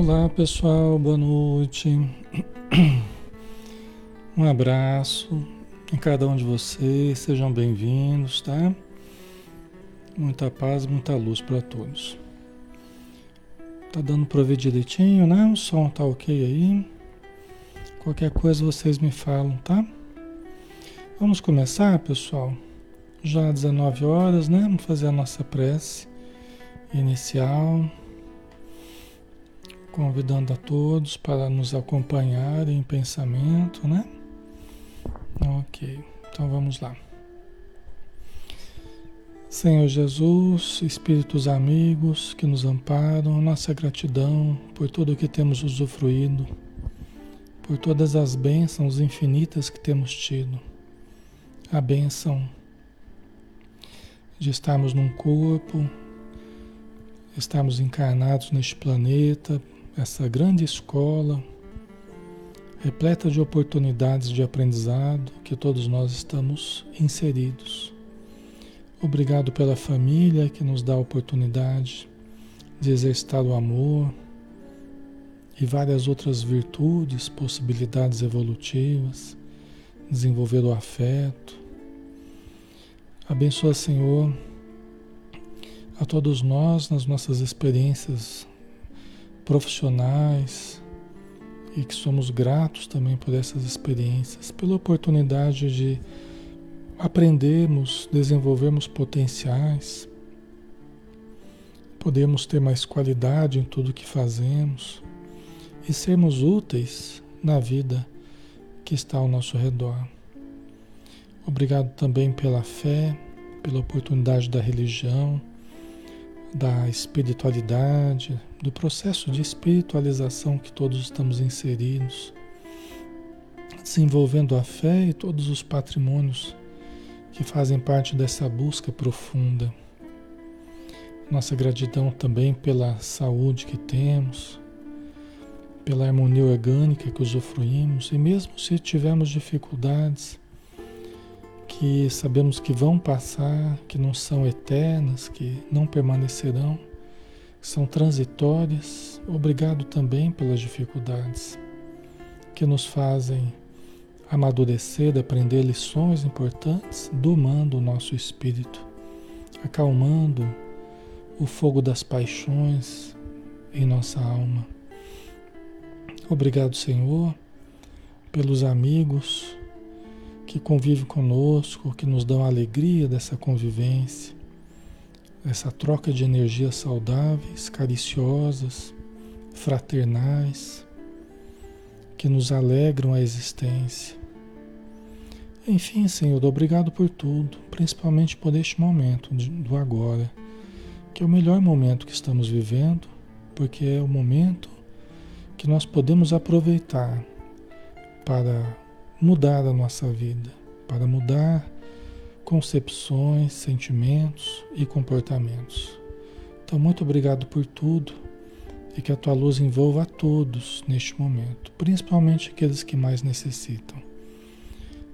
Olá pessoal, boa noite. Um abraço em cada um de vocês, sejam bem-vindos, tá? Muita paz, muita luz para todos. Tá dando para ver direitinho, né? O som tá ok aí. Qualquer coisa vocês me falam, tá? Vamos começar, pessoal. Já 19 horas, né? Vamos fazer a nossa prece inicial convidando a todos para nos acompanhar em pensamento, né? Ok, então vamos lá. Senhor Jesus, Espíritos amigos que nos amparam, nossa gratidão por tudo que temos usufruído, por todas as bênçãos infinitas que temos tido. A bênção de estarmos num corpo, estarmos encarnados neste planeta, essa grande escola, repleta de oportunidades de aprendizado que todos nós estamos inseridos. Obrigado pela família que nos dá a oportunidade de exercitar o amor e várias outras virtudes, possibilidades evolutivas, desenvolver o afeto. Abençoa, Senhor, a todos nós nas nossas experiências profissionais e que somos gratos também por essas experiências, pela oportunidade de aprendermos, desenvolvermos potenciais, podemos ter mais qualidade em tudo que fazemos e sermos úteis na vida que está ao nosso redor. Obrigado também pela fé, pela oportunidade da religião da espiritualidade, do processo de espiritualização que todos estamos inseridos, desenvolvendo a fé e todos os patrimônios que fazem parte dessa busca profunda. Nossa gratidão também pela saúde que temos, pela harmonia orgânica que usufruímos, e mesmo se tivermos dificuldades, que sabemos que vão passar, que não são eternas, que não permanecerão, que são transitórias. Obrigado também pelas dificuldades que nos fazem amadurecer, aprender lições importantes, domando o nosso espírito, acalmando o fogo das paixões em nossa alma. Obrigado, Senhor, pelos amigos que convive conosco, que nos dão a alegria dessa convivência, essa troca de energias saudáveis, cariciosas, fraternais, que nos alegram a existência. Enfim, Senhor, obrigado por tudo, principalmente por este momento do agora, que é o melhor momento que estamos vivendo, porque é o momento que nós podemos aproveitar para mudar a nossa vida, para mudar concepções, sentimentos e comportamentos. Então, muito obrigado por tudo e que a tua luz envolva a todos neste momento, principalmente aqueles que mais necessitam.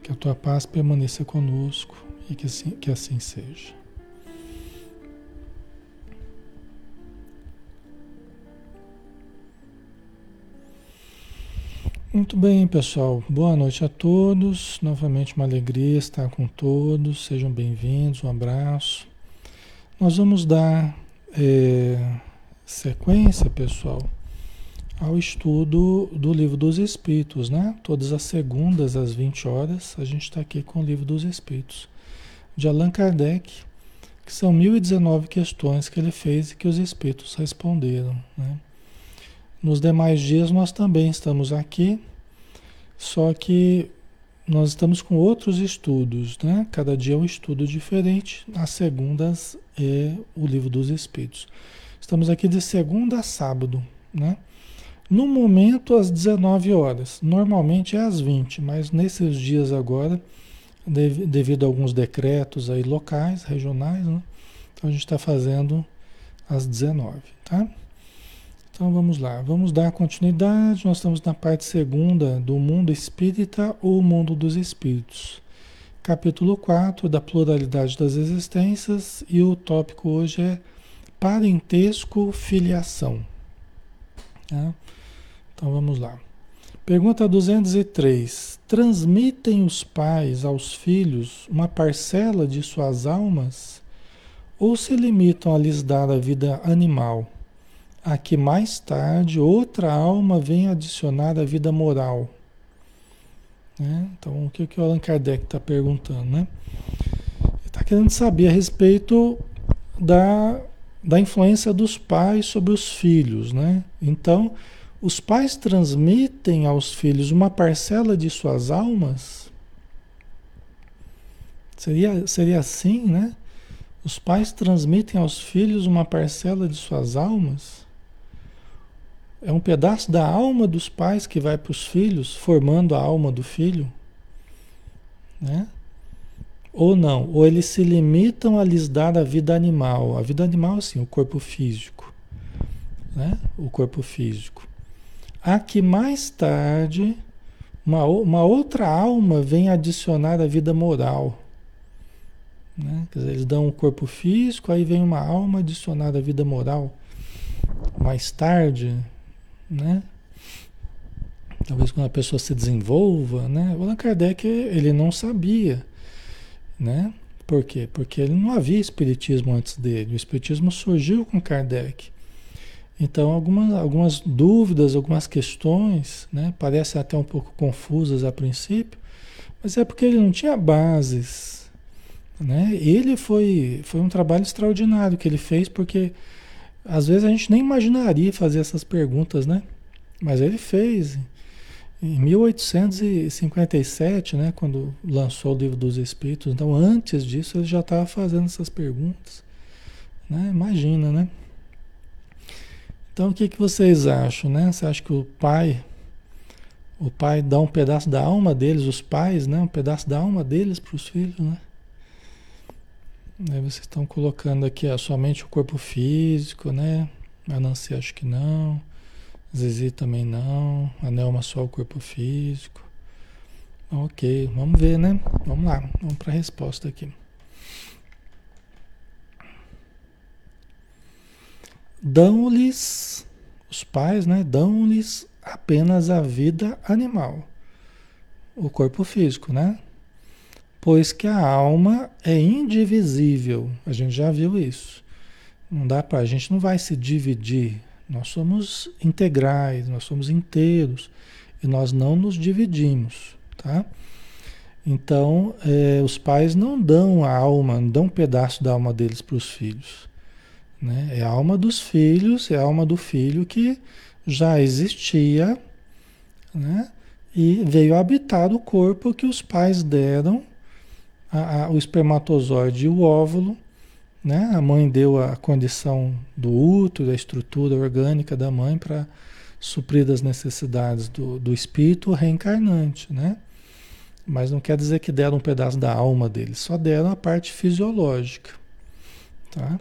Que a tua paz permaneça conosco e que assim, que assim seja. Muito bem, pessoal. Boa noite a todos. Novamente uma alegria estar com todos. Sejam bem-vindos. Um abraço. Nós vamos dar é, sequência, pessoal, ao estudo do Livro dos Espíritos, né? Todas as segundas às 20 horas, a gente está aqui com o Livro dos Espíritos, de Allan Kardec, que são 1019 questões que ele fez e que os Espíritos responderam, né? Nos demais dias nós também estamos aqui, só que nós estamos com outros estudos, né? Cada dia é um estudo diferente. As segundas é o livro dos Espíritos. Estamos aqui de segunda a sábado, né? No momento às 19 horas, normalmente é às 20, mas nesses dias agora, devido a alguns decretos aí locais, regionais, né? Então a gente está fazendo às 19, tá? Então vamos lá, vamos dar continuidade. Nós estamos na parte segunda do mundo espírita ou mundo dos espíritos. Capítulo 4 da pluralidade das existências e o tópico hoje é parentesco filiação. Tá? Então vamos lá. Pergunta 203. Transmitem os pais aos filhos uma parcela de suas almas ou se limitam a lhes dar a vida animal, a que mais tarde outra alma vem adicionar a vida moral? Né? Então, o que, que o Allan Kardec está perguntando? Né? Ele está querendo saber a respeito da, da influência dos pais sobre os filhos. Né? Então, os pais transmitem aos filhos uma parcela de suas almas? Seria, seria assim, né? Os pais transmitem aos filhos uma parcela de suas almas? É um pedaço da alma dos pais que vai para os filhos, formando a alma do filho? Né? Ou não, ou eles se limitam a lhes dar a vida animal. A vida animal, assim, o corpo físico. Né? O corpo físico a que mais tarde uma, uma outra alma vem adicionar a vida moral. Né? Dizer, eles dão um corpo físico, aí vem uma alma adicionada à vida moral. Mais tarde, né? Talvez quando a pessoa se desenvolva, né? O Allan Kardec, ele não sabia, né? Por quê? Porque ele não havia espiritismo antes dele. O espiritismo surgiu com Kardec. Então, algumas, algumas dúvidas, algumas questões, né, parecem até um pouco confusas a princípio, mas é porque ele não tinha bases. Né? Ele foi, foi um trabalho extraordinário que ele fez, porque às vezes a gente nem imaginaria fazer essas perguntas, né? Mas ele fez. Em 1857, né, quando lançou o Livro dos Espíritos, então antes disso ele já estava fazendo essas perguntas. Né? Imagina, né? Então o que, que vocês acham, né? Você acha que o pai, o pai dá um pedaço da alma deles, os pais, né? Um pedaço da alma deles para os filhos, né? Aí vocês estão colocando aqui somente o corpo físico, né? A Nancy acho que não. Zizi também não. A Nelma só o corpo físico. Ok, vamos ver, né? Vamos lá, vamos para a resposta aqui. dão-lhes, os pais, né, dão-lhes apenas a vida animal, o corpo físico, né? Pois que a alma é indivisível, a gente já viu isso. Não dá para, a gente não vai se dividir. Nós somos integrais, nós somos inteiros e nós não nos dividimos, tá? Então, é, os pais não dão a alma, não dão um pedaço da alma deles para os filhos. Né? É a alma dos filhos, é a alma do filho que já existia né? e veio habitar o corpo que os pais deram, a, a, o espermatozoide e o óvulo. Né? A mãe deu a condição do útero, a estrutura orgânica da mãe para suprir as necessidades do, do espírito reencarnante. Né? Mas não quer dizer que deram um pedaço da alma dele, só deram a parte fisiológica. Tá?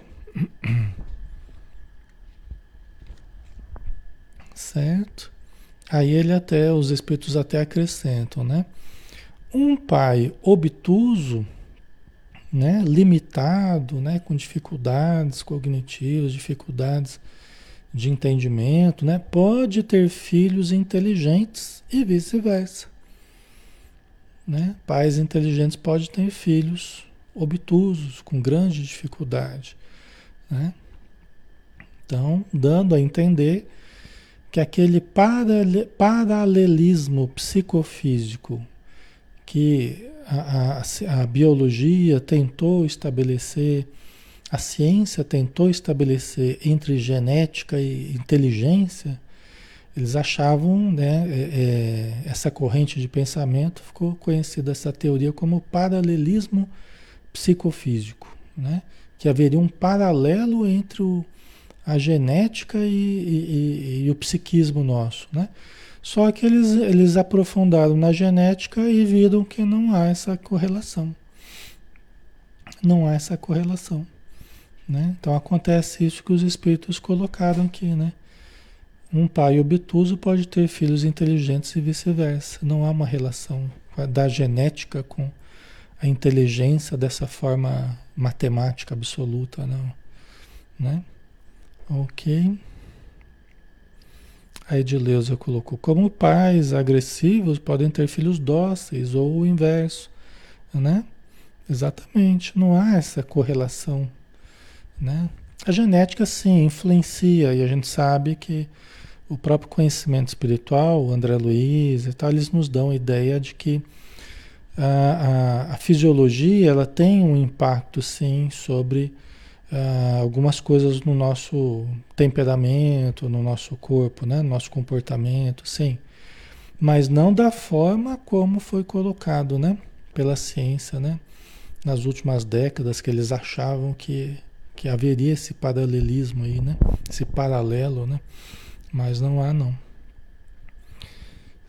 Certo? Aí ele até, os espíritos até acrescentam, né? Um pai obtuso, né, limitado, né, com dificuldades cognitivas, dificuldades de entendimento, né, pode ter filhos inteligentes e vice-versa. Né? Pais inteligentes podem ter filhos obtusos, com grande dificuldade. Né? Então, dando a entender que aquele paralelismo psicofísico que a, a, a, biologia tentou estabelecer, a ciência tentou estabelecer entre genética e inteligência, eles achavam, né, é, é, essa corrente de pensamento ficou conhecida essa teoria como paralelismo psicofísico, né? que haveria um paralelo entre o, a genética e, e, e, o psiquismo nosso, né? Só que eles, eles aprofundaram na genética e viram que não há essa correlação. Não há essa correlação. Né? Então acontece isso que os espíritos colocaram aqui, né? Um pai obtuso pode ter filhos inteligentes e vice-versa. Não há uma relação da genética com a inteligência dessa forma matemática absoluta, não. Né? Ok. A Edileuza colocou: como pais agressivos podem ter filhos dóceis ou o inverso, né? Exatamente, não há essa correlação, né? A genética sim influencia e a gente sabe que o próprio conhecimento espiritual, André Luiz e tal, eles nos dão a ideia de que a, a, a fisiologia ela tem um impacto sim sobre uh, algumas coisas no nosso temperamento, no nosso corpo, né? no nosso comportamento, sim. Mas não da forma como foi colocado né? pela ciência, né? nas últimas décadas que eles achavam que, que haveria esse paralelismo aí, né? esse paralelo, né? mas não há não.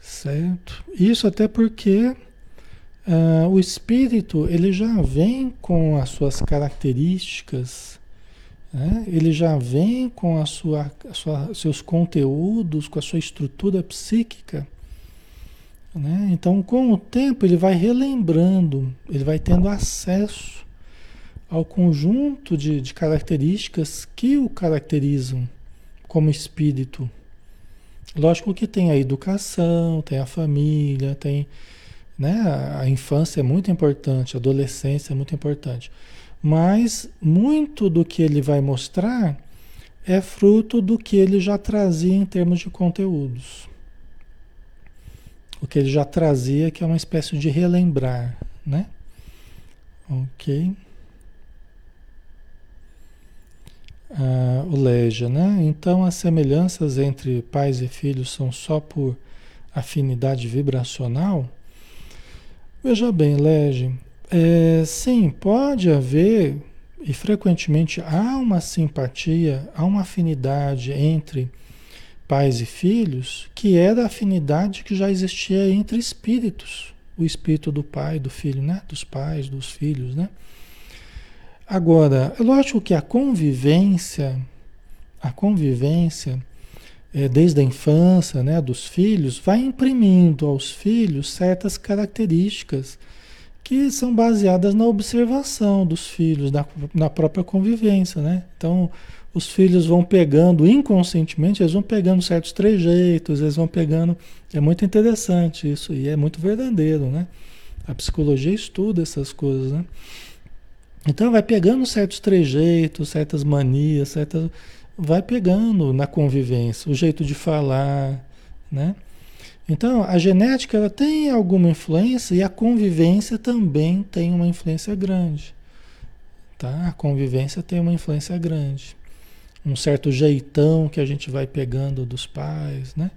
Certo? Isso até porque Uh, o espírito ele já vem com as suas características, né? ele já vem com a sua, a sua, seus conteúdos, com a sua estrutura psíquica. Né? Então, com o tempo, ele vai relembrando, ele vai tendo acesso ao conjunto de, de características que o caracterizam como espírito. Lógico que tem a educação, tem a família, tem né? A infância é muito importante, a adolescência é muito importante. Mas muito do que ele vai mostrar é fruto do que ele já trazia em termos de conteúdos. O que ele já trazia, que é uma espécie de relembrar, né? Ok. Ah, o Leja, né? Então as semelhanças entre pais e filhos são só por afinidade vibracional? Veja bem, Lege, é, sim, pode haver, e frequentemente há uma simpatia, há uma afinidade entre pais e filhos, que é da afinidade que já existia entre espíritos, o espírito do pai, do filho, né? Dos pais, dos filhos, né? Agora, é lógico que a convivência, a convivência é, desde a infância né, dos filhos, vai imprimindo aos filhos certas características que são baseadas na observação dos filhos, na, na própria convivência. Né? Então, os filhos vão pegando inconscientemente, eles vão pegando certos trejeitos, eles vão pegando. É muito interessante isso e é muito verdadeiro, né? A psicologia estuda essas coisas, né? Então vai pegando certos trejeitos, certas manias, certas vai pegando na convivência, o jeito de falar, né? Então, a genética ela tem alguma influência e a convivência também tem uma influência grande. Tá? A convivência tem uma influência grande. Um certo jeitão que a gente vai pegando dos pais, né?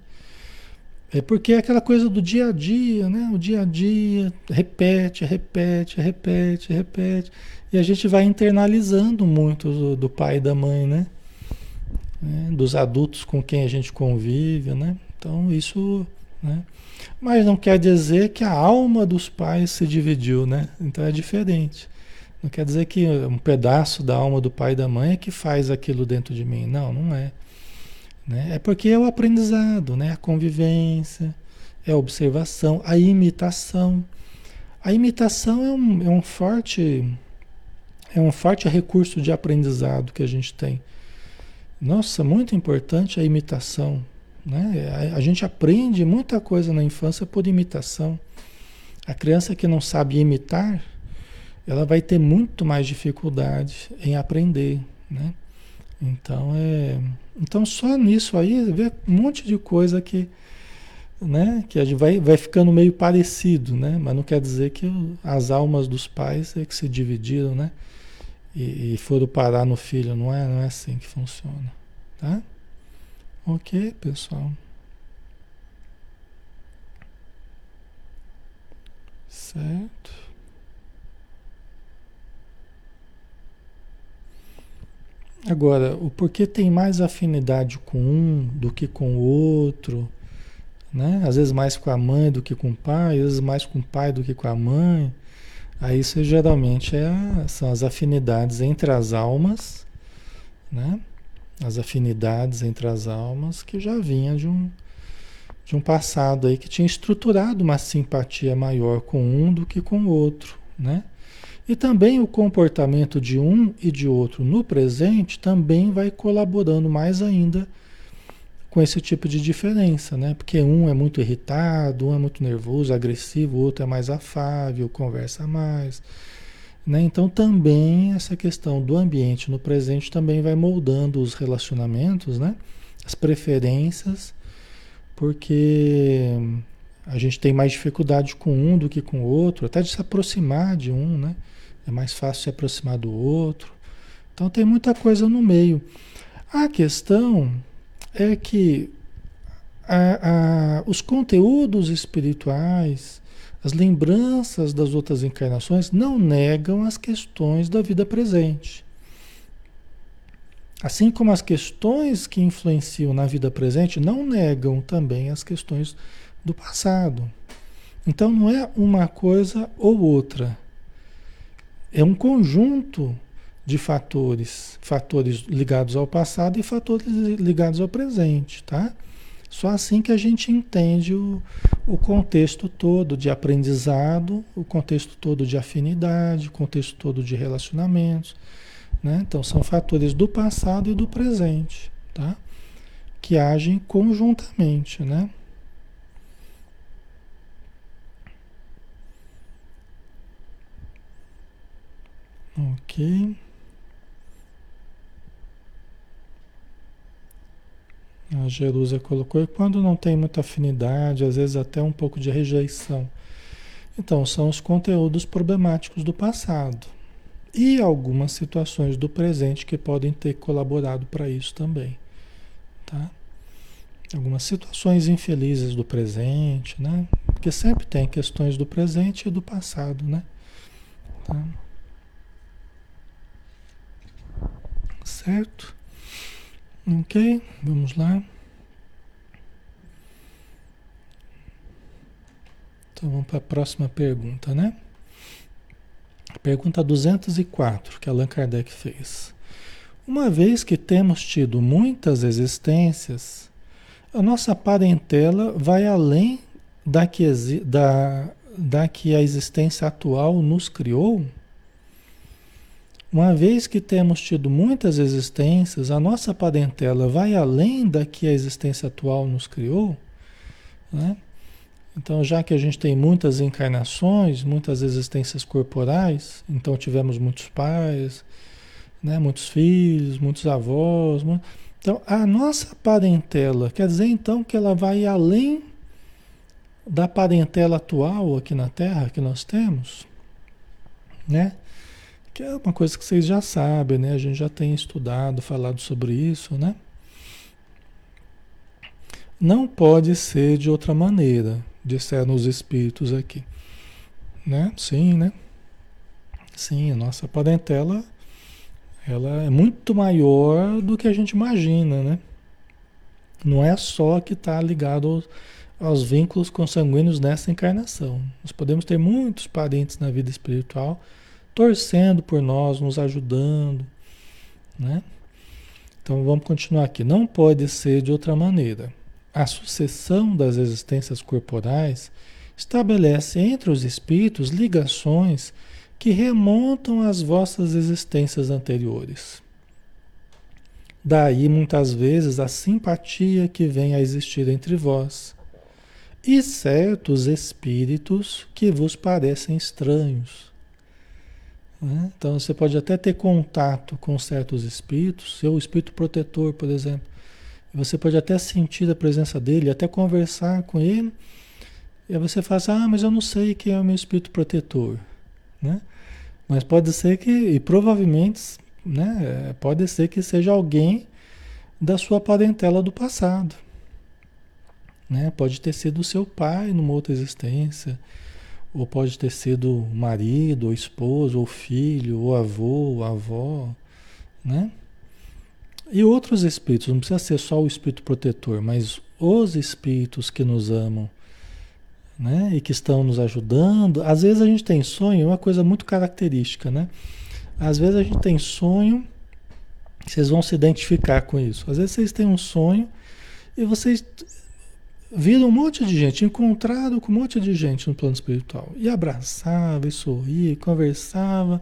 É porque é aquela coisa do dia a dia, né? O dia a dia repete, repete, repete, repete. E a gente vai internalizando muito do, do pai e da mãe, né? Né? dos adultos com quem a gente convive, né? Então isso, né? Mas não quer dizer que a alma dos pais se dividiu, né? Então é diferente. Não quer dizer que um pedaço da alma do pai e da mãe é que faz aquilo dentro de mim. Não, não é. Né? É porque é o aprendizado, né? A convivência, é a observação, a imitação. A imitação é um, é um forte é um forte recurso de aprendizado que a gente tem. Nossa, muito importante a imitação. Né? A, gente aprende muita coisa na infância por imitação. A criança que não sabe imitar, ela vai ter muito mais dificuldade em aprender. Né? Então, é, então, só nisso aí, vê um monte de coisa que, né, que a gente vai, vai ficando meio parecido, né? mas não quer dizer que as almas dos pais é que se dividiram, né? E, e foram parar no filho. Não é, não é assim que funciona. Tá? Ok, pessoal. Certo. Agora, o porquê tem mais afinidade com um do que com o outro, né? Às vezes mais com a mãe do que com o pai, às vezes mais com o pai do que com a mãe. Aí isso geralmente é, são as afinidades entre as almas, né? As afinidades entre as almas que já vinha de um, de um passado aí que tinha estruturado uma simpatia maior com um do que com o outro, né? E também o comportamento de um e de outro no presente também vai colaborando mais ainda com esse tipo de diferença, né? Porque um é muito irritado, um é muito nervoso, agressivo, o outro é mais afável, conversa mais. Né? Então também essa questão do ambiente no presente também vai moldando os relacionamentos, né? as preferências, porque a gente tem mais dificuldade com um do que com o outro, até de se aproximar de um, né? É mais fácil se aproximar do outro. Então tem muita coisa no meio. A questão é que a, a, os conteúdos espirituais, as lembranças das outras encarnações não negam as questões da vida presente. Assim como as questões que influenciam na vida presente não negam também as questões do passado. Então não é uma coisa ou outra. É um conjunto de fatores, fatores ligados ao passado e fatores ligados ao presente, tá? Só assim que a gente entende o, o contexto todo de aprendizado, o contexto todo de afinidade, o contexto todo de relacionamentos. Né? Então, são fatores do passado e do presente, tá? que agem conjuntamente. Né? Ok. A Jerusa colocou, e quando não tem muita afinidade, às vezes até um pouco de rejeição. Então, são os conteúdos problemáticos do passado e algumas situações do presente que podem ter colaborado para isso também, tá? Algumas situações infelizes do presente, né? Porque sempre tem questões do presente e do passado, né? Tá? Certo? Ok, vamos lá. Então vamos para a próxima pergunta, né? Pergunta 204 que Allan Kardec fez. Uma vez que temos tido muitas existências, a nossa parentela vai além da que, da, da que a existência atual nos criou? Uma vez que temos tido muitas existências, a nossa parentela vai além da que a existência atual nos criou? Né? Então, já que a gente tem muitas encarnações, muitas existências corporais, então tivemos muitos pais, né, muitos filhos, muitos avós. Então, a nossa parentela, quer dizer então que ela vai além da parentela atual aqui na Terra que nós temos, né? Que é uma coisa que vocês já sabem, né? A gente já tem estudado, falado sobre isso, né? Não pode ser de outra maneira disseram os espíritos aqui. Né? Sim, né? Sim, a nossa parentela ela é muito maior do que a gente imagina, né? Não é só que está ligado aos, aos vínculos consanguíneos nessa encarnação. Nós podemos ter muitos parentes na vida espiritual torcendo por nós, nos ajudando, né? Então vamos continuar aqui. Não pode ser de outra maneira a sucessão das existências corporais estabelece entre os espíritos ligações que remontam às vossas existências anteriores. Daí, muitas vezes, a simpatia que vem a existir entre vós e certos espíritos que vos parecem estranhos. Né? Então, você pode até ter contato com certos espíritos, seu espírito protetor, por exemplo, você pode até sentir a presença dele, até conversar com ele. E aí você fala assim, ah, mas eu não sei quem é o meu espírito protetor. Né? Mas pode ser que, e provavelmente, né, pode ser que seja alguém da sua parentela do passado. Né? Pode ter sido seu pai numa outra existência, ou pode ter sido marido, ou esposo, ou filho, ou avô, ou avó, né? E outros espíritos, não precisa ser só o espírito protetor, mas os espíritos que nos amam, né? E que estão nos ajudando. Às vezes a gente tem sonho, é uma coisa muito característica, né? Às vezes a gente tem sonho, vocês vão se identificar com isso. Às vezes vocês têm um sonho e vocês viram um monte de gente, encontraram com um monte de gente no plano espiritual. E abraçava, e sorria, e conversava.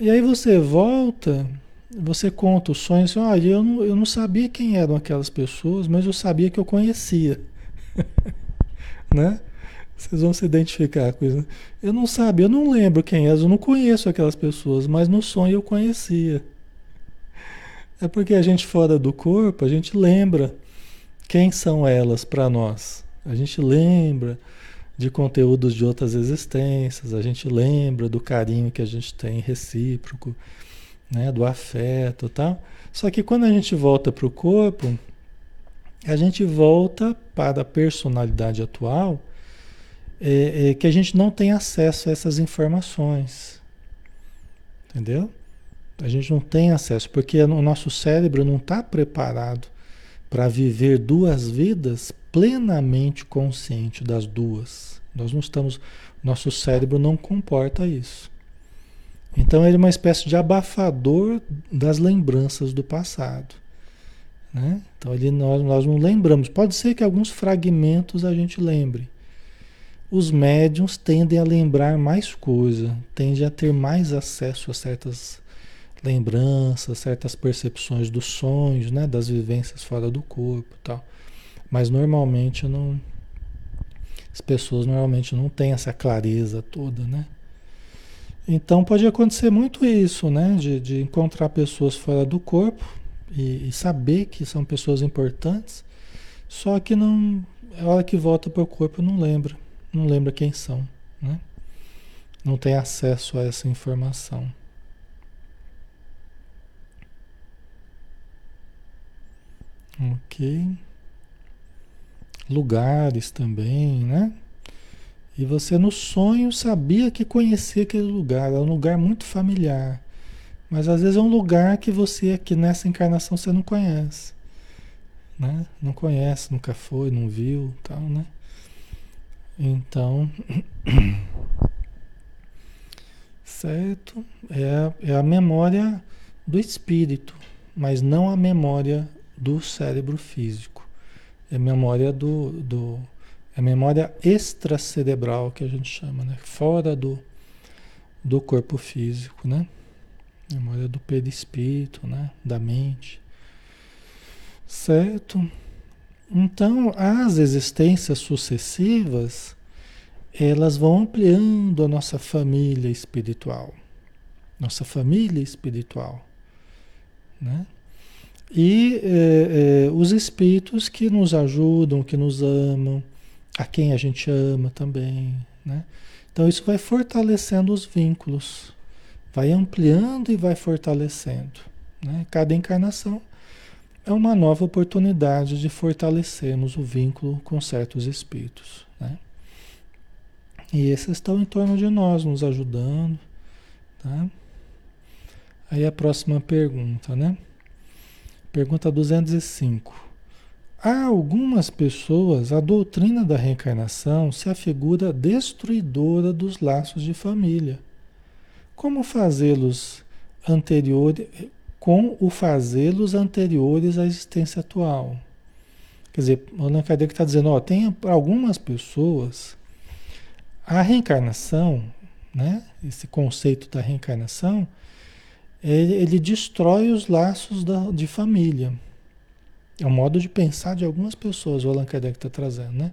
E aí você volta você conta o sonho assim, olha, eu não, eu não sabia quem eram aquelas pessoas, mas eu sabia que eu conhecia. né? Vocês vão se identificar com isso. Eu não sabia, eu não lembro quem é, eu não conheço aquelas pessoas, mas no sonho eu conhecia. É porque a gente fora do corpo, a gente lembra quem são elas para nós. A gente lembra de conteúdos de outras existências, a gente lembra do carinho que a gente tem recíproco, né, do afeto, tal. Só que quando a gente volta para o corpo, a gente volta para a personalidade atual é, é, que a gente não tem acesso a essas informações. Entendeu? A gente não tem acesso, porque o nosso cérebro não está preparado para viver duas vidas plenamente consciente das duas. Nós não estamos, nosso cérebro não comporta isso. Então ele é uma espécie de abafador das lembranças do passado. Né? Então ele, nós, nós não lembramos. Pode ser que alguns fragmentos a gente lembre, os médiums tendem a lembrar mais coisa, tendem a ter mais acesso a certas lembranças, certas percepções dos sonhos, né, das vivências fora do corpo, tal. Mas normalmente não as pessoas normalmente não têm essa clareza toda, né? Então pode acontecer muito isso, né? De, de encontrar pessoas fora do corpo e, e, saber que são pessoas importantes, só que não, a hora que volta para o corpo não lembra não lembra quem são, né? Não tem acesso a essa informação. Ok. Lugares também, né? E você no sonho sabia que conhecia aquele lugar, é um lugar muito familiar. Mas às vezes é um lugar que você aqui nessa encarnação você não conhece. Né? Não conhece, nunca foi, não viu, tal, né? Então, certo? É, é a memória do espírito, mas não a memória do cérebro físico. É memória do, do é memória extracerebral que a gente chama, né? Fora do, do corpo físico, né? Memória do perispírito, né? Da mente. Certo? Então, as existências sucessivas, elas vão ampliando a nossa família espiritual. Nossa família espiritual. Né? E é, é, os espíritos que nos ajudam, que nos amam, a quem a gente ama também. Né? Então, isso vai fortalecendo os vínculos, vai ampliando e vai fortalecendo. Né? Cada encarnação é uma nova oportunidade de fortalecermos o vínculo com certos espíritos. Né? E esses estão em torno de nós, nos ajudando. Tá? Aí a próxima pergunta, né? Pergunta 205. Há algumas pessoas, a doutrina da reencarnação se afigura destruidora dos laços de família. Como fazê-los anteriores, com o fazê-los anteriores à existência atual. Quer dizer, Allan Kardec está dizendo, ó, tem algumas pessoas, a reencarnação, né, esse conceito da reencarnação, ele, ele destrói os laços da, de família. É o modo de pensar de algumas pessoas, o Allan Kardec está trazendo, né?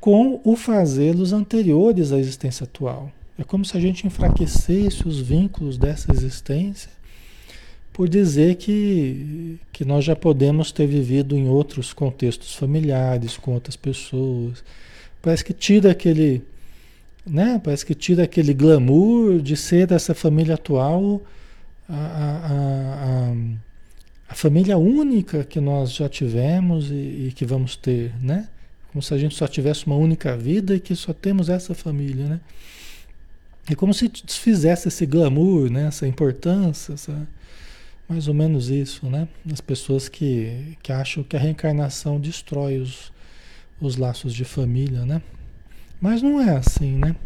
Com o fazê-los anteriores à existência atual. É como se a gente enfraquecesse os vínculos dessa existência por dizer que, que nós já podemos ter vivido em outros contextos familiares, com outras pessoas. Parece que tira aquele, né? Parece que tira aquele glamour de ser dessa família atual a, a, a, família única que nós já tivemos e, e, que vamos ter, né? Como se a gente só tivesse uma única vida e que só temos essa família, né? É como se desfizesse esse glamour, né? Essa importância, essa mais ou menos isso, né? As pessoas que, que acham que a reencarnação destrói os, os laços de família, né? Mas não é assim, né?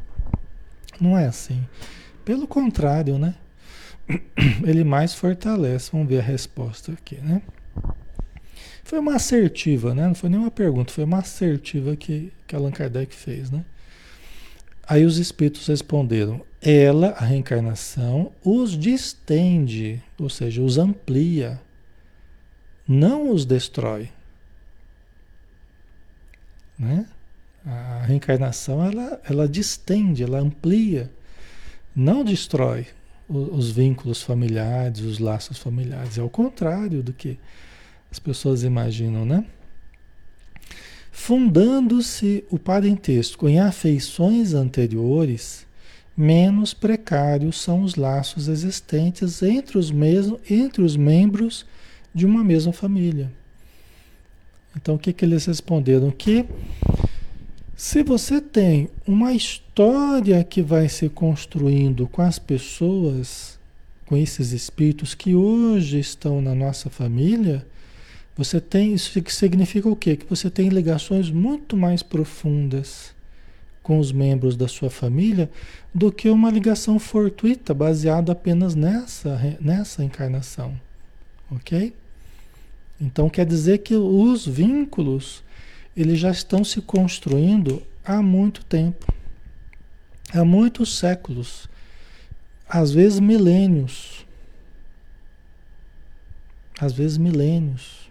Não é assim. Pelo contrário, né? Ele mais fortalece. Vamos ver a resposta aqui, né? Foi uma assertiva, né? Não foi nenhuma pergunta, foi uma assertiva que, que Allan Kardec fez, né? Aí os espíritos responderam: ela, a reencarnação, os distende, ou seja, os amplia, não os destrói. Né? A reencarnação ela, ela distende, ela amplia, não destrói os, os vínculos familiares, os laços familiares. É o contrário do que as pessoas imaginam, né? Fundando-se o parentesco em afeições anteriores, menos precários são os laços existentes entre os, mesmos, entre os membros de uma mesma família. Então, o que, que eles responderam? Que se você tem uma história que vai se construindo com as pessoas, com esses espíritos que hoje estão na nossa família, você tem isso que significa o quê? Que você tem ligações muito mais profundas com os membros da sua família do que uma ligação fortuita baseada apenas nessa nessa encarnação, ok? Então quer dizer que os vínculos eles já estão se construindo há muito tempo, há muitos séculos, às vezes milênios, às vezes milênios,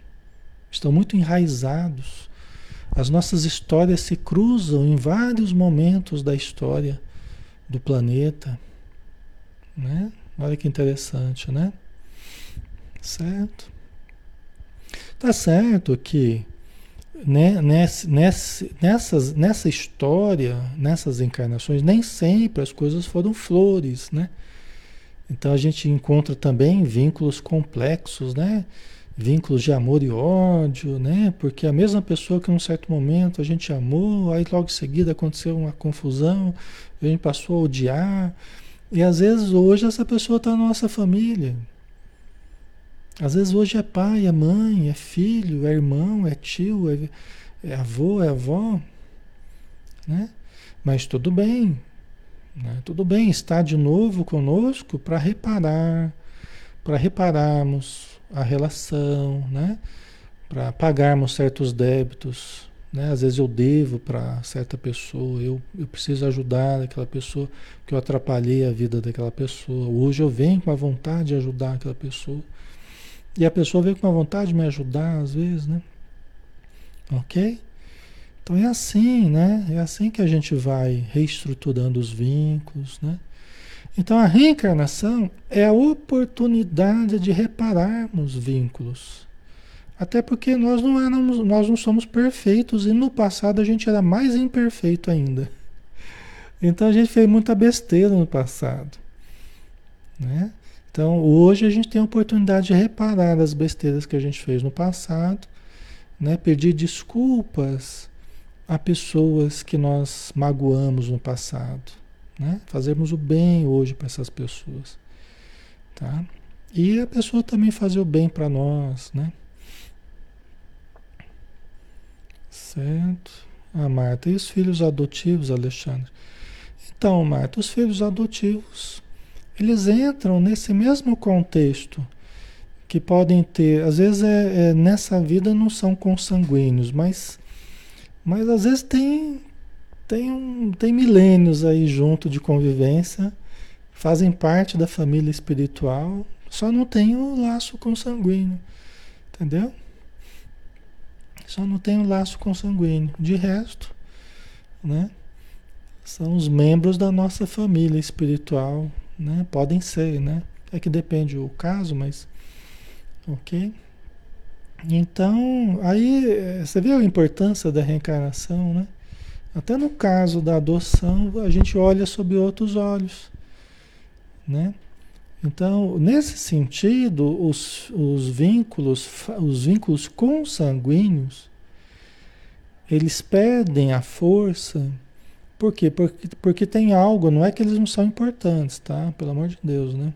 estão muito enraizados. As nossas histórias se cruzam em vários momentos da história do planeta, né? Olha que interessante, né? Certo? Tá certo que né, nessa, nessas, nessa história, nessas encarnações, nem sempre as coisas foram flores, né? Então a gente encontra também vínculos complexos, né? Vínculos de amor e ódio, né? Porque a mesma pessoa que num certo momento a gente amou, aí logo em seguida aconteceu uma confusão, a gente passou a odiar, e às vezes hoje essa pessoa está na nossa família, às vezes hoje é pai, é mãe, é filho, é irmão, é tio, é, é avô, é avó, né? Mas tudo bem, né? tudo bem estar de novo conosco para reparar, para repararmos a relação, né? Para pagarmos certos débitos, né? Às vezes eu devo para certa pessoa, eu, eu preciso ajudar aquela pessoa que eu atrapalhei a vida daquela pessoa. Hoje eu venho com a vontade de ajudar aquela pessoa. E a pessoa veio com a vontade de me ajudar, às vezes, né? Ok? Então é assim, né? É assim que a gente vai reestruturando os vínculos, né? Então a reencarnação é a oportunidade de repararmos vínculos. Até porque nós não éramos, nós não somos perfeitos e no passado a gente era mais imperfeito ainda. Então a gente fez muita besteira no passado, né? Então, hoje a gente tem a oportunidade de reparar as besteiras que a gente fez no passado, né? pedir desculpas a pessoas que nós magoamos no passado, né? fazermos o bem hoje para essas pessoas. Tá? E a pessoa também fazer o bem para nós, né? Certo? Ah, Marta, e os filhos adotivos, Alexandre? Então, Marta, os filhos adotivos eles entram nesse mesmo contexto que podem ter, às vezes é, é, nessa vida não são consanguíneos, mas, mas às vezes tem, tem, um, tem milênios aí junto de convivência, fazem parte da família espiritual, só não tem o laço consanguíneo, entendeu? Só não tem o laço consanguíneo. De resto, né? São os membros da nossa família espiritual, né? Podem ser, né? É que depende o caso, mas ok. Então, aí eh, você vê a importância da reencarnação, né? Até no caso da adoção, a gente olha sob outros olhos, né? Então, nesse sentido, os, os vínculos, os vínculos consanguíneos, eles perdem a força por quê? Porque, porque tem algo, não é que eles não são importantes, tá? Pelo amor de Deus, né?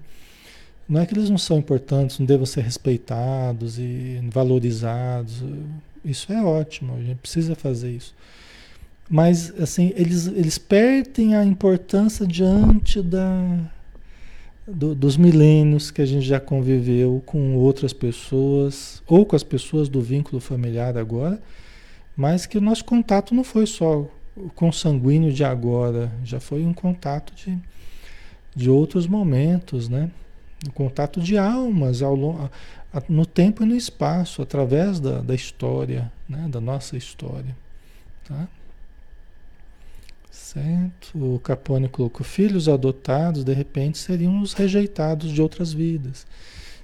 Não é que eles não são importantes, não devam ser respeitados e valorizados. Isso é ótimo, a gente precisa fazer isso. Mas, assim, eles, eles perdem a importância diante da, do, dos milênios que a gente já conviveu com outras pessoas, ou com as pessoas do vínculo familiar agora, mas que o nosso contato não foi só o consanguíneo de agora, já foi um contato de, de outros momentos, né? O contato de almas ao, no tempo e no espaço, através da, da história, né? da nossa história. Tá? Certo? O Capone colocou: filhos adotados, de repente, seriam os rejeitados de outras vidas.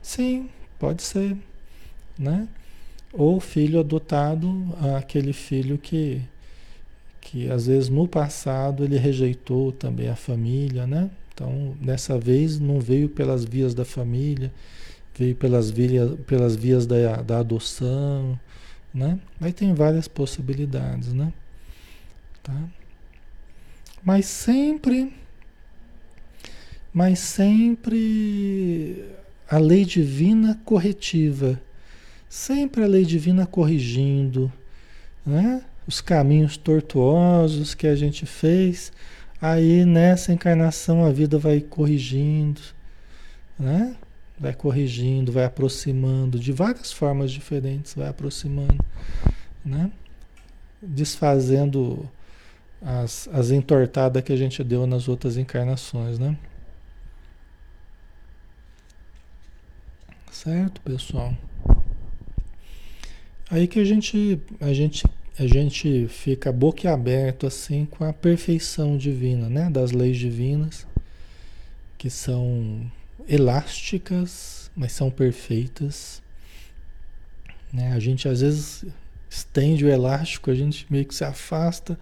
Sim, pode ser. Né? Ou filho adotado, aquele filho que, que às vezes no passado ele rejeitou também a família, né? Então, dessa vez não veio pelas vias da família, veio pelas vias, pelas vias da, da adoção, né? Aí tem várias possibilidades, né? Tá? Mas sempre, mas sempre a lei divina corretiva, sempre a lei divina corrigindo, né? Os caminhos tortuosos que a gente fez, Aí nessa encarnação a vida vai corrigindo, né? Vai corrigindo, vai aproximando de várias formas diferentes, vai aproximando, né? Desfazendo as, as entortadas que a gente deu nas outras encarnações, né? Certo, pessoal? Aí que a gente, a gente a gente fica boquiaberto assim com a perfeição divina, né? Das leis divinas, que são elásticas, mas são perfeitas. Né? A gente às vezes estende o elástico, a gente meio que se afasta,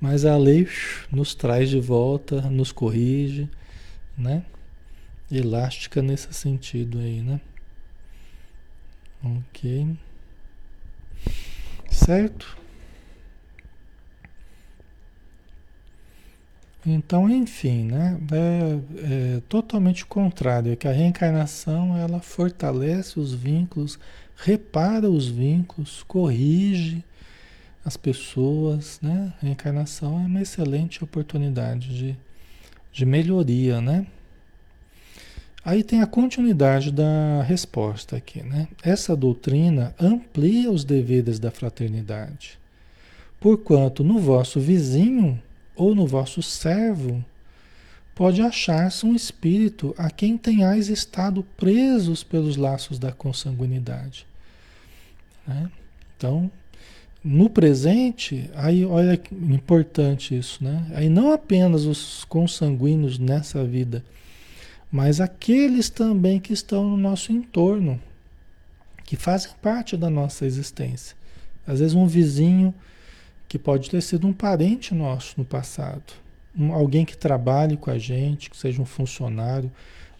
mas a lei nos traz de volta, nos corrige, né? Elástica nesse sentido aí, né? Ok. Certo? Então, enfim, né? É, é totalmente contrário, é que a reencarnação ela fortalece os vínculos, repara os vínculos, corrige as pessoas, né? A reencarnação é uma excelente oportunidade de, de melhoria, né? Aí tem a continuidade da resposta aqui, né? Essa doutrina amplia os deveres da fraternidade, porquanto no vosso vizinho ou no vosso servo, pode achar-se um espírito a quem tenhais estado presos pelos laços da consanguinidade. Né? Então, no presente, aí olha que importante isso, né? Aí não apenas os consanguíneos nessa vida, mas aqueles também que estão no nosso entorno, que fazem parte da nossa existência. Às vezes um vizinho que pode ter sido um parente nosso no passado, um, alguém que trabalhe com a gente, que seja um funcionário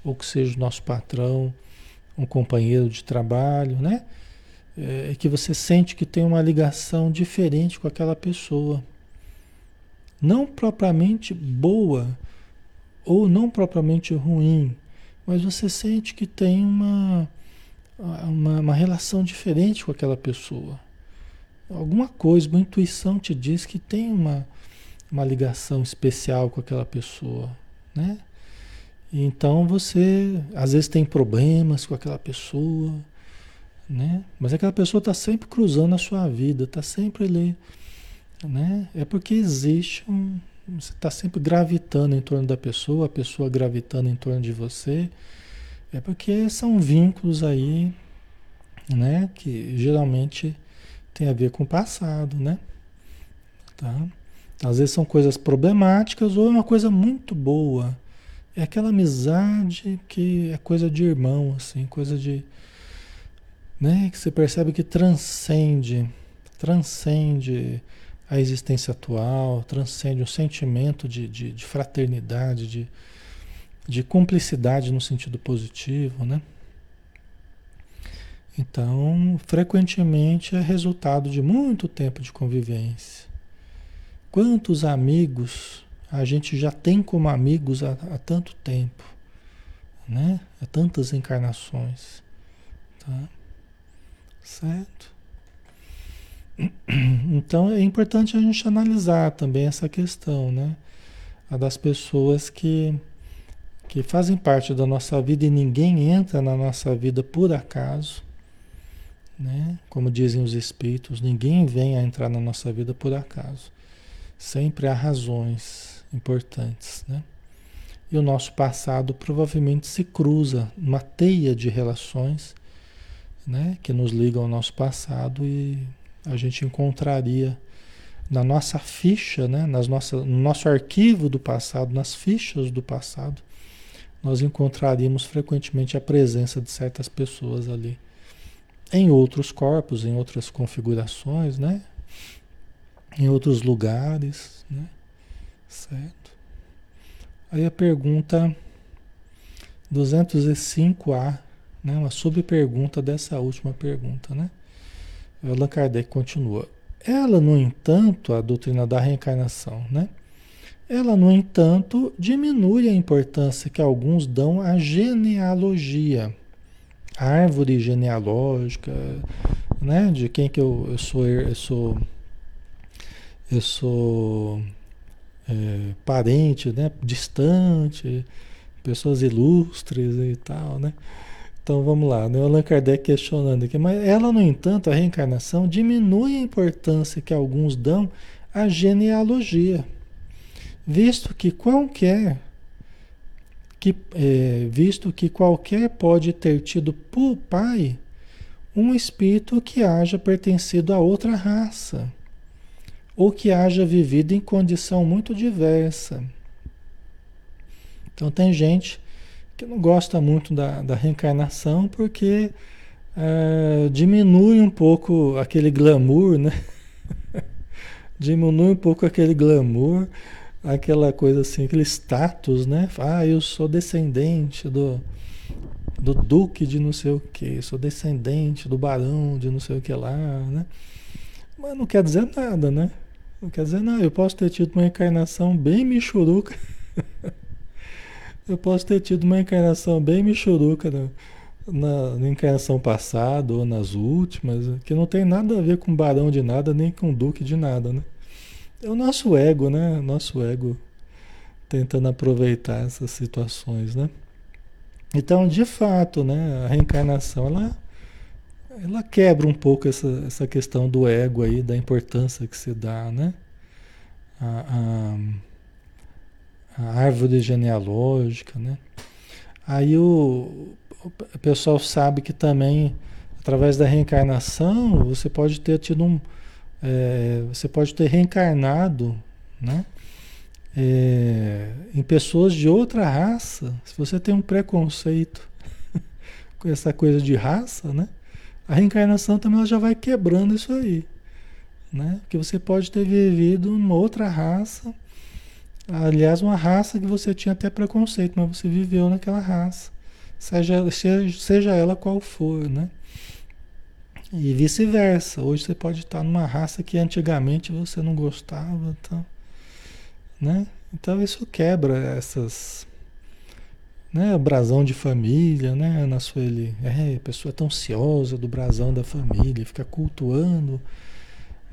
ou que seja o nosso patrão, um companheiro de trabalho, né? É, que você sente que tem uma ligação diferente com aquela pessoa. Não propriamente boa ou não propriamente ruim, mas você sente que tem uma, uma, uma relação diferente com aquela pessoa alguma coisa, uma intuição te diz que tem uma, uma ligação especial com aquela pessoa, né? Então você às vezes tem problemas com aquela pessoa, né? Mas aquela pessoa está sempre cruzando a sua vida, está sempre ali, né? É porque existe um, você está sempre gravitando em torno da pessoa, a pessoa gravitando em torno de você. É porque são vínculos aí, né? Que geralmente tem a ver com o passado, né? Tá? Às vezes são coisas problemáticas ou é uma coisa muito boa. É aquela amizade que é coisa de irmão, assim, coisa de. Né? Que você percebe que transcende, transcende a existência atual, transcende o sentimento de, de, de fraternidade, de, de cumplicidade no sentido positivo, né? Então, frequentemente é resultado de muito tempo de convivência. Quantos amigos a gente já tem como amigos há, há tanto tempo, né? Há tantas encarnações, tá? Certo? Então é importante a gente analisar também essa questão, né? A das pessoas que, que fazem parte da nossa vida e ninguém entra na nossa vida por acaso né? Como dizem os espíritos, ninguém vem a entrar na nossa vida por acaso. Sempre há razões importantes, né? e o nosso passado provavelmente se cruza, uma teia de relações né, que nos ligam ao nosso passado e a gente encontraria na nossa ficha, né, nas nossas, no nosso arquivo do passado, nas fichas do passado, nós encontraríamos frequentemente a presença de certas pessoas ali. Em outros corpos, em outras configurações, né? Em outros lugares, né? Certo? Aí a pergunta 205A, né? Uma subpergunta dessa última pergunta, né? Allan Kardec continua. Ela, no entanto, a doutrina da reencarnação, né? Ela, no entanto, diminui a importância que alguns dão à genealogia, árvore genealógica, né? De quem que eu, eu sou, eu sou, eu sou é, parente, né? Distante, pessoas ilustres e tal, né? Então vamos lá, né? o Allan Kardec questionando aqui, mas ela, no entanto, a reencarnação diminui a importância que alguns dão à genealogia, visto que qualquer que, é, visto que qualquer pode ter tido por pai um espírito que haja pertencido a outra raça, ou que haja vivido em condição muito diversa. Então tem gente que não gosta muito da, da reencarnação porque é, diminui um pouco aquele glamour, né? diminui um pouco aquele glamour, aquela coisa assim, aquele status, né? Ah, eu sou descendente do, do duque de não sei o que, sou descendente do barão de não sei o que lá, né? Mas não quer dizer nada, né? Não quer dizer nada. Eu posso ter tido uma encarnação bem michuruca. Eu posso ter tido uma encarnação bem michuruca na, na, na, encarnação passada ou nas últimas, que não tem nada a ver com barão de nada, nem com duque de nada, né? É o nosso ego, né? O nosso ego tentando aproveitar essas situações, né? Então, de fato, né, a reencarnação, ela, ela quebra um pouco essa, essa questão do ego aí, da importância que se dá, né? A, a, a árvore genealógica, né? Aí o, o pessoal sabe que também, através da reencarnação, você pode ter tido um. É, você pode ter reencarnado, né? É, em pessoas de outra raça. Se você tem um preconceito com essa coisa de raça, né? A reencarnação também já vai quebrando isso aí, né? Porque você pode ter vivido numa outra raça Aliás, uma raça que você tinha até preconceito, mas você viveu naquela raça. Seja, seja, seja ela qual for, né? E vice-versa. Hoje você pode estar numa raça que antigamente você não gostava, então, né? Então isso quebra essas, né? Brasão de família, né? Na sua ele, é, a pessoa é tão ansiosa do brasão da família, fica cultuando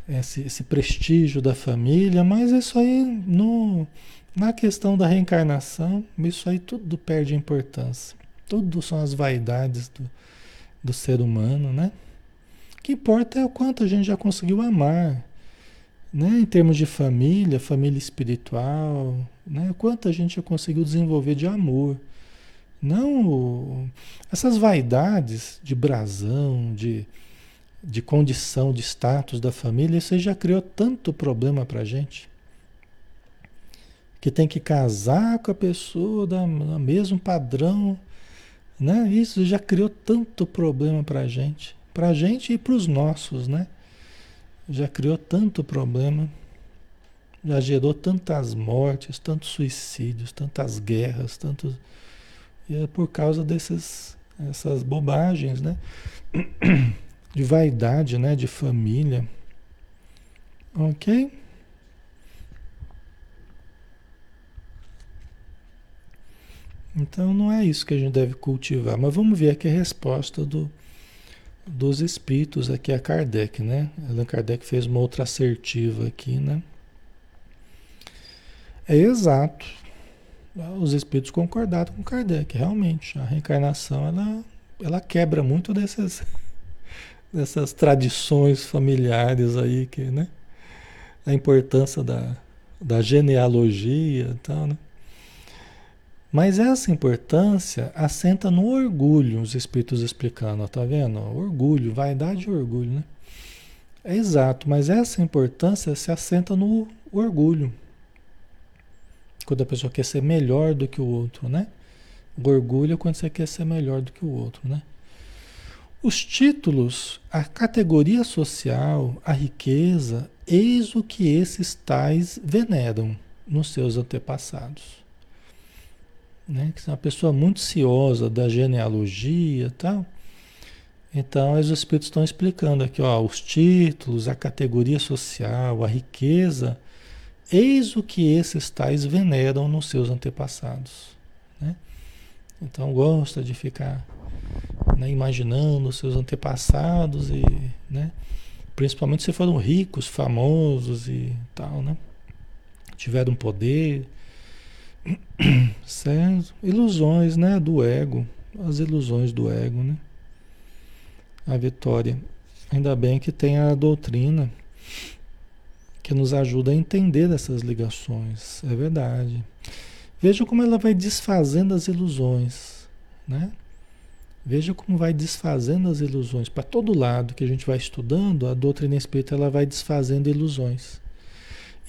esse, esse prestígio da família, mas isso aí no, na questão da reencarnação, isso aí tudo perde importância. Tudo são as vaidades do, do ser humano, né? Que importa é o quanto a gente já conseguiu amar, né? Em termos de família, família espiritual, né? O quanto a gente já conseguiu desenvolver de amor. Não essas vaidades de brasão, de de condição, de status da família, isso já criou tanto problema para gente. Que tem que casar com a pessoa da, do mesmo padrão, né? Isso já criou tanto problema para gente, para gente e para os nossos, né? Já criou tanto problema, já gerou tantas mortes, tantos suicídios, tantas guerras, tantos e é por causa desses essas bobagens, né? de vaidade, né, de família. OK? Então não é isso que a gente deve cultivar, mas vamos ver aqui a resposta do, dos espíritos aqui a Kardec, né? Allan Kardec fez uma outra assertiva aqui, né? É exato. Os espíritos concordaram com Kardec, realmente. A reencarnação ela, ela quebra muito desses dessas tradições familiares aí, que, né? A importância da, da genealogia e tal, né? Mas essa importância assenta no orgulho, os espíritos explicando, tá vendo? Orgulho, vaidade e orgulho, né? É exato, mas essa importância se assenta no orgulho. Quando a pessoa quer ser melhor do que o outro, né? O orgulho é quando você quer ser melhor do que o outro, né? Os títulos, a categoria social, a riqueza, eis o que esses tais veneram nos seus antepassados né? Que é uma pessoa muito ciosa da genealogia e tal. Então, os espíritos estão explicando aqui, ó, os títulos, a categoria social, a riqueza, eis o que esses tais veneram nos seus antepassados, né? Então, gosta de ficar né, imaginando os seus antepassados e, né? Principalmente se foram ricos, famosos e tal, né? Tiveram poder, Certo? Ilusões, né? Do ego. As ilusões do ego, né? A vitória. Ainda bem que tem a doutrina que nos ajuda a entender essas ligações. É verdade. Veja como ela vai desfazendo as ilusões, né? Veja como vai desfazendo as ilusões. Para todo lado que a gente vai estudando, a doutrina espírita ela vai desfazendo ilusões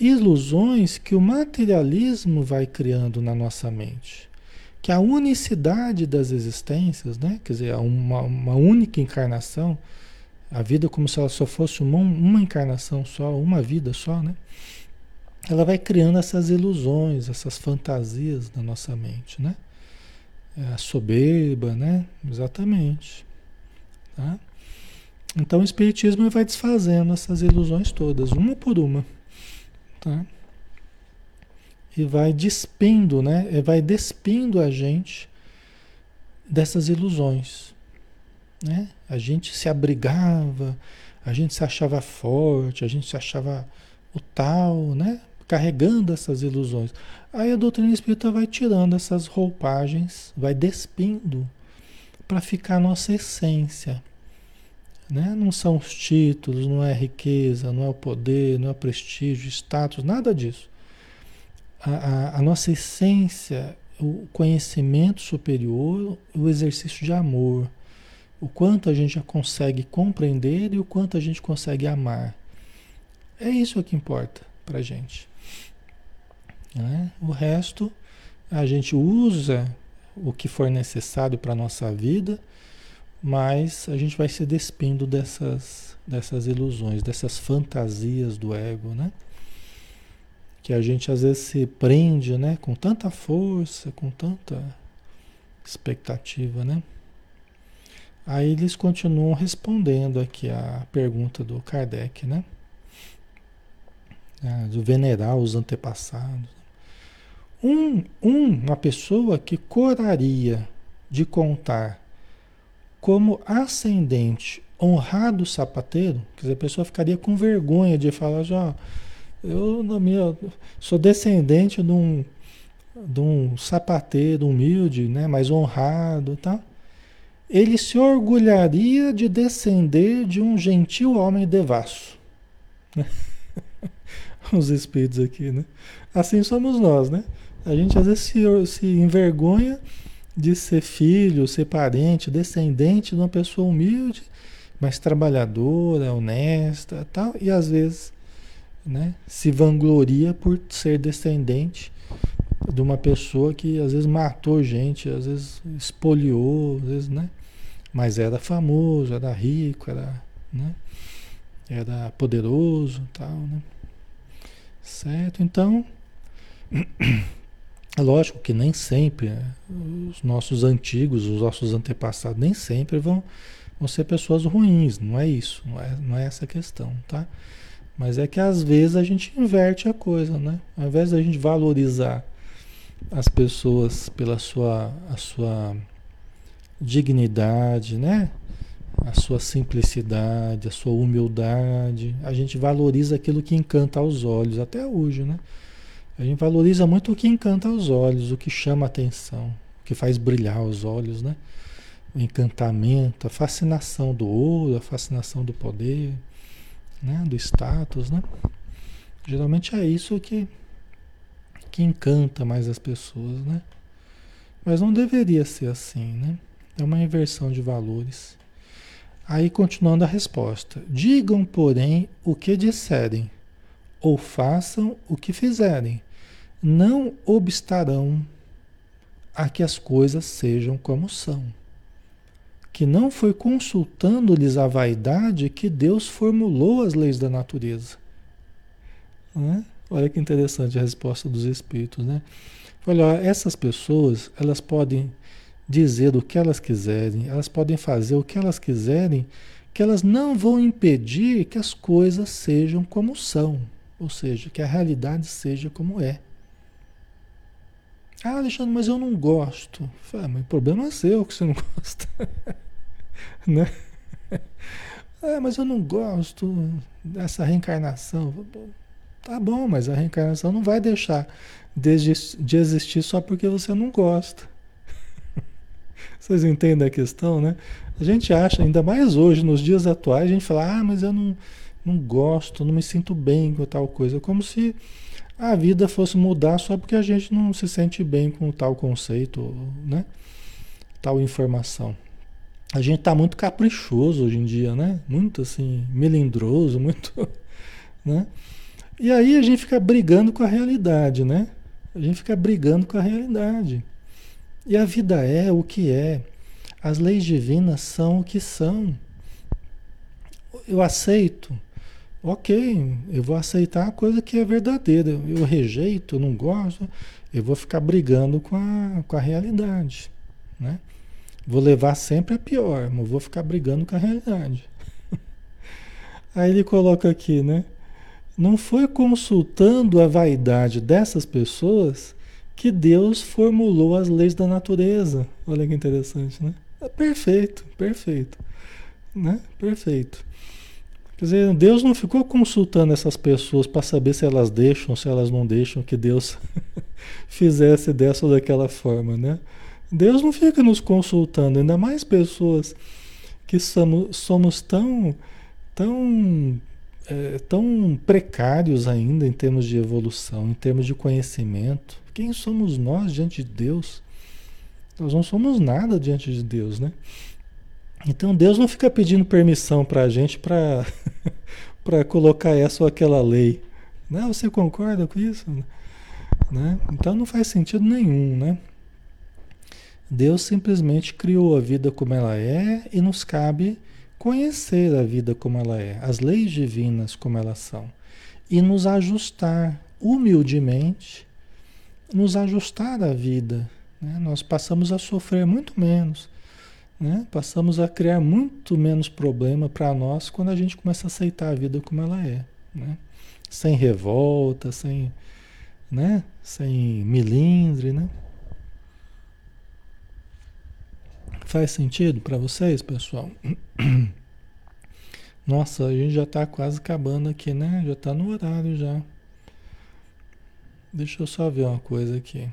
ilusões que o materialismo vai criando na nossa mente. Que a unicidade das existências, né? quer dizer, uma, uma única encarnação, a vida como se ela só fosse uma, uma encarnação só, uma vida só, né? ela vai criando essas ilusões, essas fantasias na nossa mente, né? É a soberba, né? Exatamente. Tá? Então o Espiritismo vai desfazendo essas ilusões todas, uma por uma. Tá? E vai despindo, né? Vai despindo a gente dessas ilusões. Né? A gente se abrigava, a gente se achava forte, a gente se achava o tal, né? Carregando essas ilusões. Aí a doutrina espírita vai tirando essas roupagens, vai despindo para ficar a nossa essência. Né? Não são os títulos, não é riqueza, não é o poder, não é o prestígio, status, nada disso. A, a, a nossa essência, o conhecimento superior, o exercício de amor. O quanto a gente já consegue compreender e o quanto a gente consegue amar. É isso que importa para gente. Né? O resto, a gente usa o que for necessário para a nossa vida mas a gente vai se despindo dessas, dessas ilusões, dessas fantasias do ego, né? Que a gente às vezes se prende, né? Com tanta força, com tanta expectativa, né? Aí eles continuam respondendo aqui a pergunta do Kardec, né? Ah, do venerar os antepassados. Um, um, uma pessoa que coraria de contar como ascendente, honrado sapateiro, quer dizer, a pessoa ficaria com vergonha de falar, já, eu na minha, sou descendente de um, de um sapateiro humilde, né, mais honrado, tá? Ele se orgulharia de descender de um gentil homem devasso. Os espíritos aqui, né? Assim somos nós, né? A gente às vezes se, se envergonha de ser filho, ser parente, descendente de uma pessoa humilde, mas trabalhadora, honesta, tal, e às vezes, né, se vangloria por ser descendente de uma pessoa que às vezes matou gente, às vezes espoliou, às vezes, né? Mas era famoso, era rico, era, né? Era poderoso, tal, né? Certo? Então, É lógico que nem sempre os nossos antigos, os nossos antepassados, nem sempre vão, vão ser pessoas ruins, não é isso, não é, não é essa questão, tá? Mas é que às vezes a gente inverte a coisa, né? Ao invés da gente valorizar as pessoas pela sua, a sua dignidade, né? A sua simplicidade, a sua humildade, a gente valoriza aquilo que encanta aos olhos até hoje, né? A gente valoriza muito o que encanta os olhos, o que chama a atenção, o que faz brilhar os olhos, né? O encantamento, a fascinação do ouro, a fascinação do poder, né? do status, né? Geralmente é isso que, que encanta mais as pessoas, né? Mas não deveria ser assim, né? É uma inversão de valores. Aí, continuando a resposta: Digam, porém, o que disserem, ou façam o que fizerem, não obstarão a que as coisas sejam como são. Que não foi consultando-lhes a vaidade que Deus formulou as leis da natureza. Né? Olha que interessante a resposta dos espíritos, né? Olha, essas pessoas, elas podem dizer o que elas quiserem, elas podem fazer o que elas quiserem, que elas não vão impedir que as coisas sejam como são, ou seja, que a realidade seja como é. Ah, Alexandre, mas eu não gosto. Fala, mas o problema é seu que você não gosta. né? Ah, mas eu não gosto dessa reencarnação. Tá bom, mas a reencarnação não vai deixar de existir só porque você não gosta. Vocês entendem a questão, né? A gente acha, ainda mais hoje, nos dias atuais, a gente fala, ah, mas eu não, não gosto, não me sinto bem com tal coisa. Como se a vida fosse mudar só porque a gente não se sente bem com tal conceito, né? Tal informação. A gente está muito caprichoso hoje em dia, né? Muito assim, melindroso, muito, né? E aí a gente fica brigando com a realidade, né? A gente fica brigando com a realidade. E a vida é o que é. As leis divinas são o que são. Eu aceito Ok, eu vou aceitar a coisa que é verdadeira. Eu rejeito, não gosto, eu vou ficar brigando com a, com a realidade. Né? Vou levar sempre a pior, mas vou ficar brigando com a realidade. Aí ele coloca aqui, né? Não foi consultando a vaidade dessas pessoas que Deus formulou as leis da natureza. Olha que interessante, né? É perfeito, perfeito. Né? Perfeito. Quer dizer, Deus não ficou consultando essas pessoas para saber se elas deixam, se elas não deixam que Deus fizesse dessa ou daquela forma, né? Deus não fica nos consultando, ainda mais pessoas que somos, somos tão, tão, é, tão precários ainda em termos de evolução, em termos de conhecimento. Quem somos nós diante de Deus? Nós não somos nada diante de Deus, né? Então Deus não fica pedindo permissão para a gente para colocar essa ou aquela lei. Não, você concorda com isso? Né? Então não faz sentido nenhum, né? Deus simplesmente criou a vida como ela é e nos cabe conhecer a vida como ela é, as leis divinas como elas são e nos ajustar humildemente, nos ajustar à vida. Né? Nós passamos a sofrer muito menos né? Passamos a criar muito menos problema para nós quando a gente começa a aceitar a vida como ela é. Né? Sem revolta, sem, né? sem milindre. Né? Faz sentido para vocês, pessoal? Nossa, a gente já está quase acabando aqui, né? Já está no horário já. Deixa eu só ver uma coisa aqui.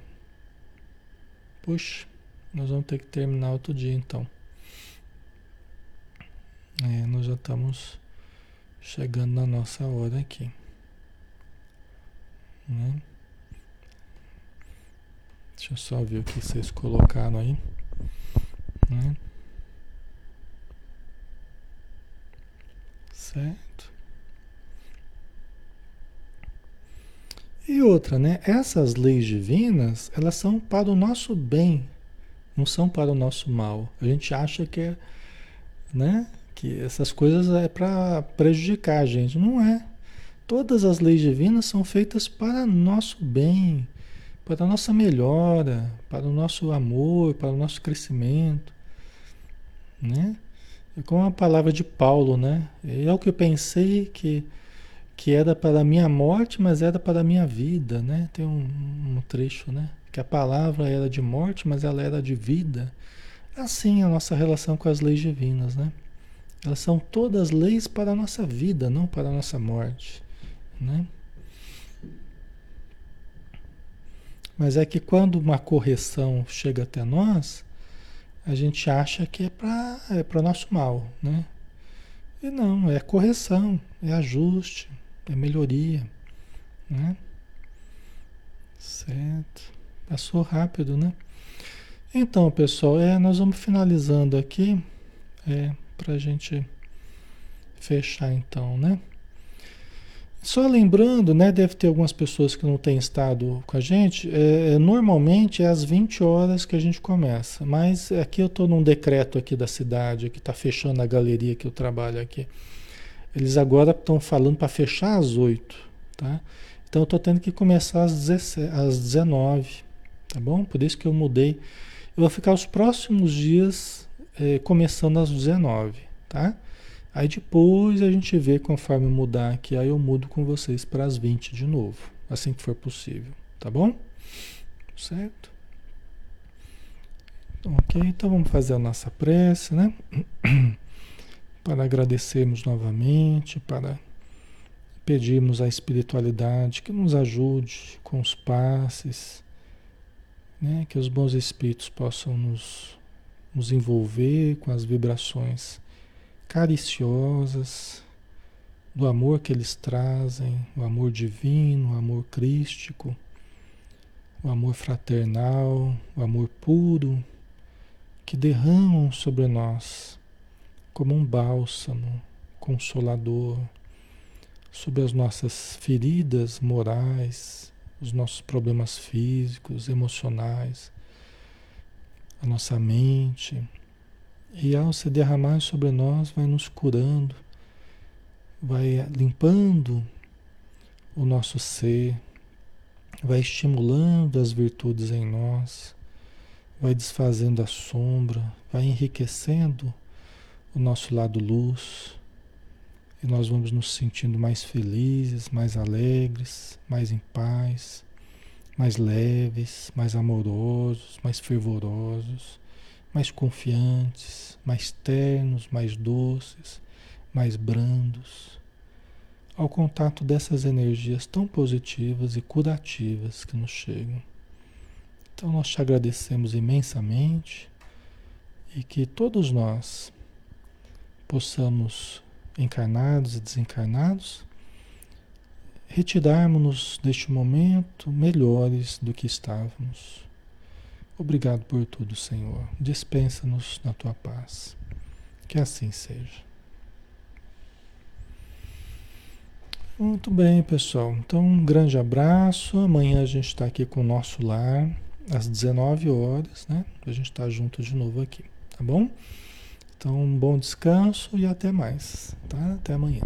Puxa, nós vamos ter que terminar outro dia então. É, nós já estamos chegando na nossa hora aqui. Né? Deixa eu só ver o que vocês colocaram aí. Né? Certo. E outra, né? Essas leis divinas, elas são para o nosso bem, não são para o nosso mal. A gente acha que é, né? Que essas coisas é para prejudicar a gente. Não é. Todas as leis divinas são feitas para nosso bem, para a nossa melhora, para o nosso amor, para o nosso crescimento. Né? É como a palavra de Paulo, né? É o que eu pensei que, que era para a minha morte, mas era para a minha vida, né? Tem um, um trecho, né? Que a palavra era de morte, mas ela era de vida. Assim a nossa relação com as leis divinas, né? Elas são todas leis para a nossa vida, não para a nossa morte. Né? Mas é que quando uma correção chega até nós, a gente acha que é para é para nosso mal, né? E não, é correção, é ajuste, é melhoria, né? Certo. Passou rápido, né? Então, pessoal, é, nós vamos finalizando aqui, é, para a gente fechar então, né? Só lembrando, né? Deve ter algumas pessoas que não têm estado com a gente. É, é normalmente é às 20 horas que a gente começa. Mas aqui eu estou num decreto aqui da cidade, que está fechando a galeria que eu trabalho aqui. Eles agora estão falando para fechar às 8, tá? Então eu estou tendo que começar às, 17, às 19, tá bom? Por isso que eu mudei. Eu vou ficar os próximos dias é, começando às 19, tá? Aí depois a gente vê conforme mudar aqui, aí eu mudo com vocês para as 20 de novo, assim que for possível, tá bom? Certo? Ok, então vamos fazer a nossa prece, né? Para agradecermos novamente, para pedirmos à espiritualidade que nos ajude com os passes, né? que os bons espíritos possam nos, nos envolver com as vibrações cariciosas do amor que eles trazem, o amor divino, o amor crístico, o amor fraternal, o amor puro, que derramam sobre nós como um bálsamo consolador sobre as nossas feridas morais, os nossos problemas físicos, emocionais, a nossa mente e ao se derramar sobre nós, vai nos curando, vai limpando o nosso ser, vai estimulando as virtudes em nós, vai desfazendo a sombra, vai enriquecendo o nosso lado luz. E nós vamos nos sentindo mais felizes, mais alegres, mais em paz, mais leves, mais amorosos, mais fervorosos mais confiantes, mais ternos, mais doces, mais brandos, ao contato dessas energias tão positivas e curativas que nos chegam. Então nós te agradecemos imensamente e que todos nós possamos, encarnados e desencarnados, retirarmos-nos deste momento melhores do que estávamos Obrigado por tudo, Senhor. Dispensa-nos na tua paz. Que assim seja. Muito bem, pessoal. Então, um grande abraço. Amanhã a gente está aqui com o nosso lar, às 19 horas, né? A gente está junto de novo aqui, tá bom? Então, um bom descanso e até mais, tá? Até amanhã.